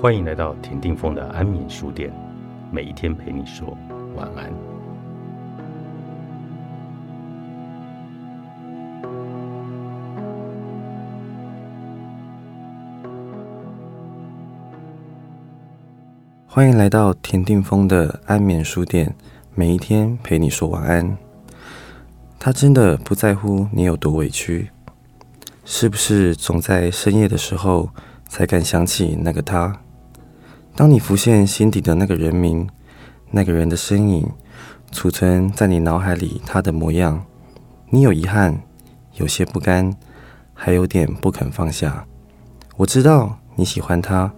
欢迎来到田定峰的安眠书店，每一天陪你说晚安。欢迎来到田定峰的安眠书店，每一天陪你说晚安。他真的不在乎你有多委屈，是不是总在深夜的时候才敢想起那个他？当你浮现心底的那个人名，那个人的身影，储存在你脑海里他的模样，你有遗憾，有些不甘，还有点不肯放下。我知道你喜欢他。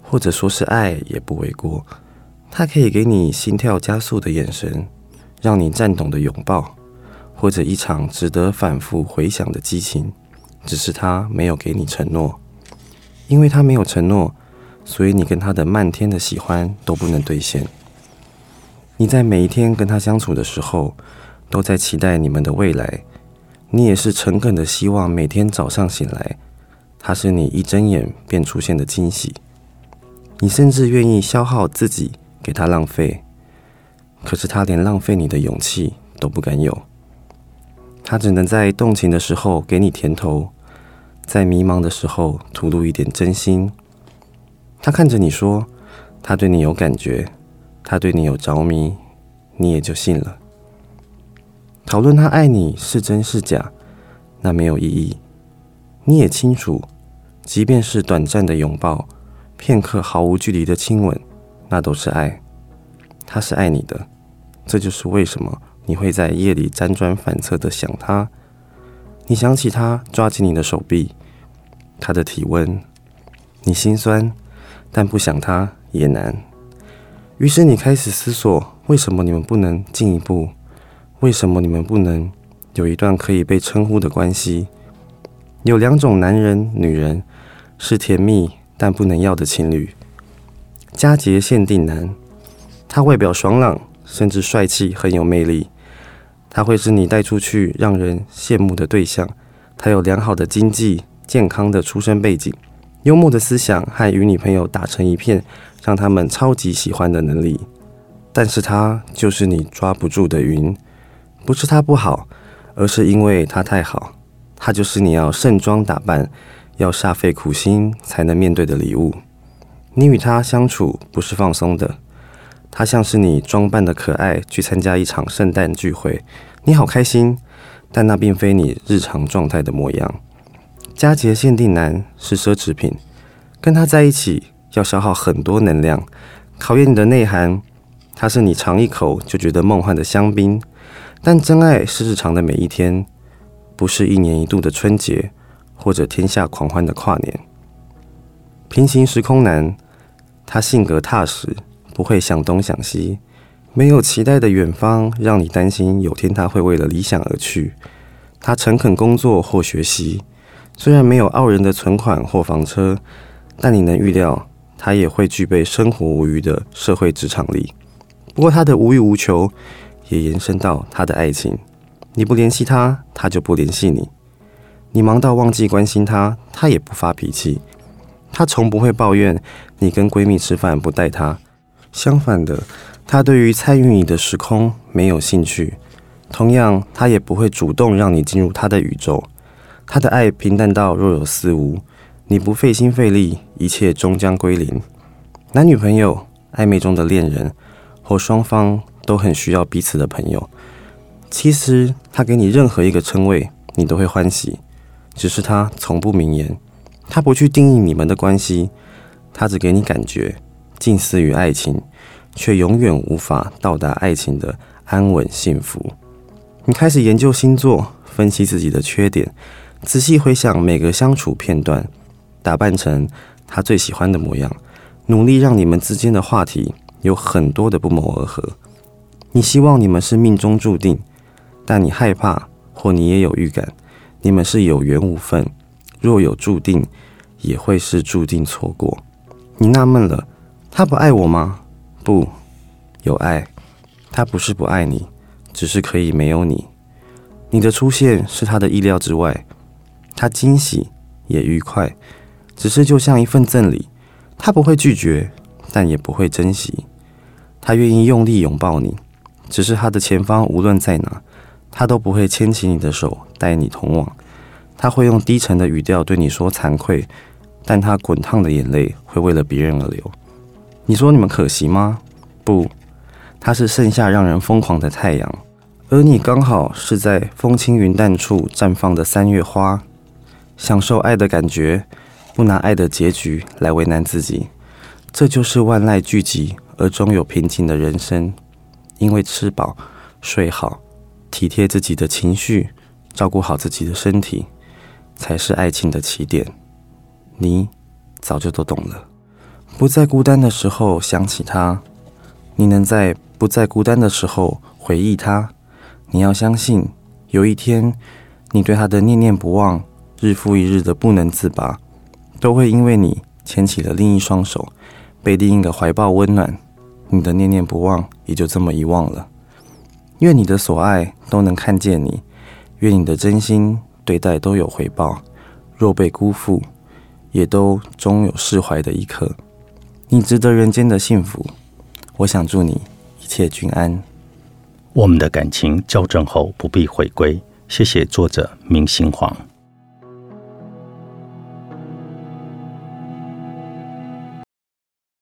或者说是爱也不为过，他可以给你心跳加速的眼神，让你颤抖的拥抱，或者一场值得反复回想的激情。只是他没有给你承诺，因为他没有承诺，所以你跟他的漫天的喜欢都不能兑现。你在每一天跟他相处的时候，都在期待你们的未来，你也是诚恳的希望每天早上醒来，他是你一睁眼便出现的惊喜。你甚至愿意消耗自己给他浪费，可是他连浪费你的勇气都不敢有。他只能在动情的时候给你甜头，在迷茫的时候吐露一点真心。他看着你说，他对你有感觉，他对你有着迷，你也就信了。讨论他爱你是真是假，那没有意义。你也清楚，即便是短暂的拥抱。片刻毫无距离的亲吻，那都是爱。他是爱你的，这就是为什么你会在夜里辗转反侧的想他。你想起他抓紧你的手臂，他的体温，你心酸，但不想他也难。于是你开始思索：为什么你们不能进一步？为什么你们不能有一段可以被称呼的关系？有两种男人、女人是甜蜜。但不能要的情侣，佳节限定男，他外表爽朗，甚至帅气，很有魅力。他会是你带出去让人羡慕的对象。他有良好的经济、健康的出身背景、幽默的思想和与女朋友打成一片，让他们超级喜欢的能力。但是他就是你抓不住的云，不是他不好，而是因为他太好。他就是你要盛装打扮。要煞费苦心才能面对的礼物。你与他相处不是放松的，他像是你装扮的可爱去参加一场圣诞聚会，你好开心，但那并非你日常状态的模样。佳节限定男是奢侈品，跟他在一起要消耗很多能量，考验你的内涵。他是你尝一口就觉得梦幻的香槟，但真爱是日常的每一天，不是一年一度的春节。或者天下狂欢的跨年，平行时空男，他性格踏实，不会想东想西，没有期待的远方，让你担心有天他会为了理想而去。他诚恳工作或学习，虽然没有傲人的存款或房车，但你能预料他也会具备生活无余的社会职场力。不过他的无欲无求，也延伸到他的爱情。你不联系他，他就不联系你。你忙到忘记关心他，他也不发脾气。他从不会抱怨你跟闺蜜吃饭不带他。相反的，他对于参与你的时空没有兴趣。同样，他也不会主动让你进入他的宇宙。他的爱平淡到若有似无。你不费心费力，一切终将归零。男女朋友、暧昧中的恋人，或双方都很需要彼此的朋友。其实，他给你任何一个称谓，你都会欢喜。只是他从不明言，他不去定义你们的关系，他只给你感觉，近似于爱情，却永远无法到达爱情的安稳幸福。你开始研究星座，分析自己的缺点，仔细回想每个相处片段，打扮成他最喜欢的模样，努力让你们之间的话题有很多的不谋而合。你希望你们是命中注定，但你害怕，或你也有预感。你们是有缘无分，若有注定，也会是注定错过。你纳闷了，他不爱我吗？不，有爱。他不是不爱你，只是可以没有你。你的出现是他的意料之外，他惊喜也愉快，只是就像一份赠礼，他不会拒绝，但也不会珍惜。他愿意用力拥抱你，只是他的前方无论在哪，他都不会牵起你的手带你同往。他会用低沉的语调对你说惭愧，但他滚烫的眼泪会为了别人而流。你说你们可惜吗？不，他是盛夏让人疯狂的太阳，而你刚好是在风轻云淡处绽放的三月花，享受爱的感觉，不拿爱的结局来为难自己，这就是万籁俱寂而终有平静的人生。因为吃饱、睡好，体贴自己的情绪，照顾好自己的身体。才是爱情的起点，你早就都懂了。不再孤单的时候想起他，你能在不再孤单的时候回忆他。你要相信，有一天你对他的念念不忘，日复一日的不能自拔，都会因为你牵起了另一双手，被另一个怀抱温暖，你的念念不忘也就这么遗忘了。愿你的所爱都能看见你，愿你的真心。对待都有回报，若被辜负，也都终有释怀的一刻。你值得人间的幸福，我想祝你一切均安。我们的感情校正后不必回归。谢谢作者明星黄。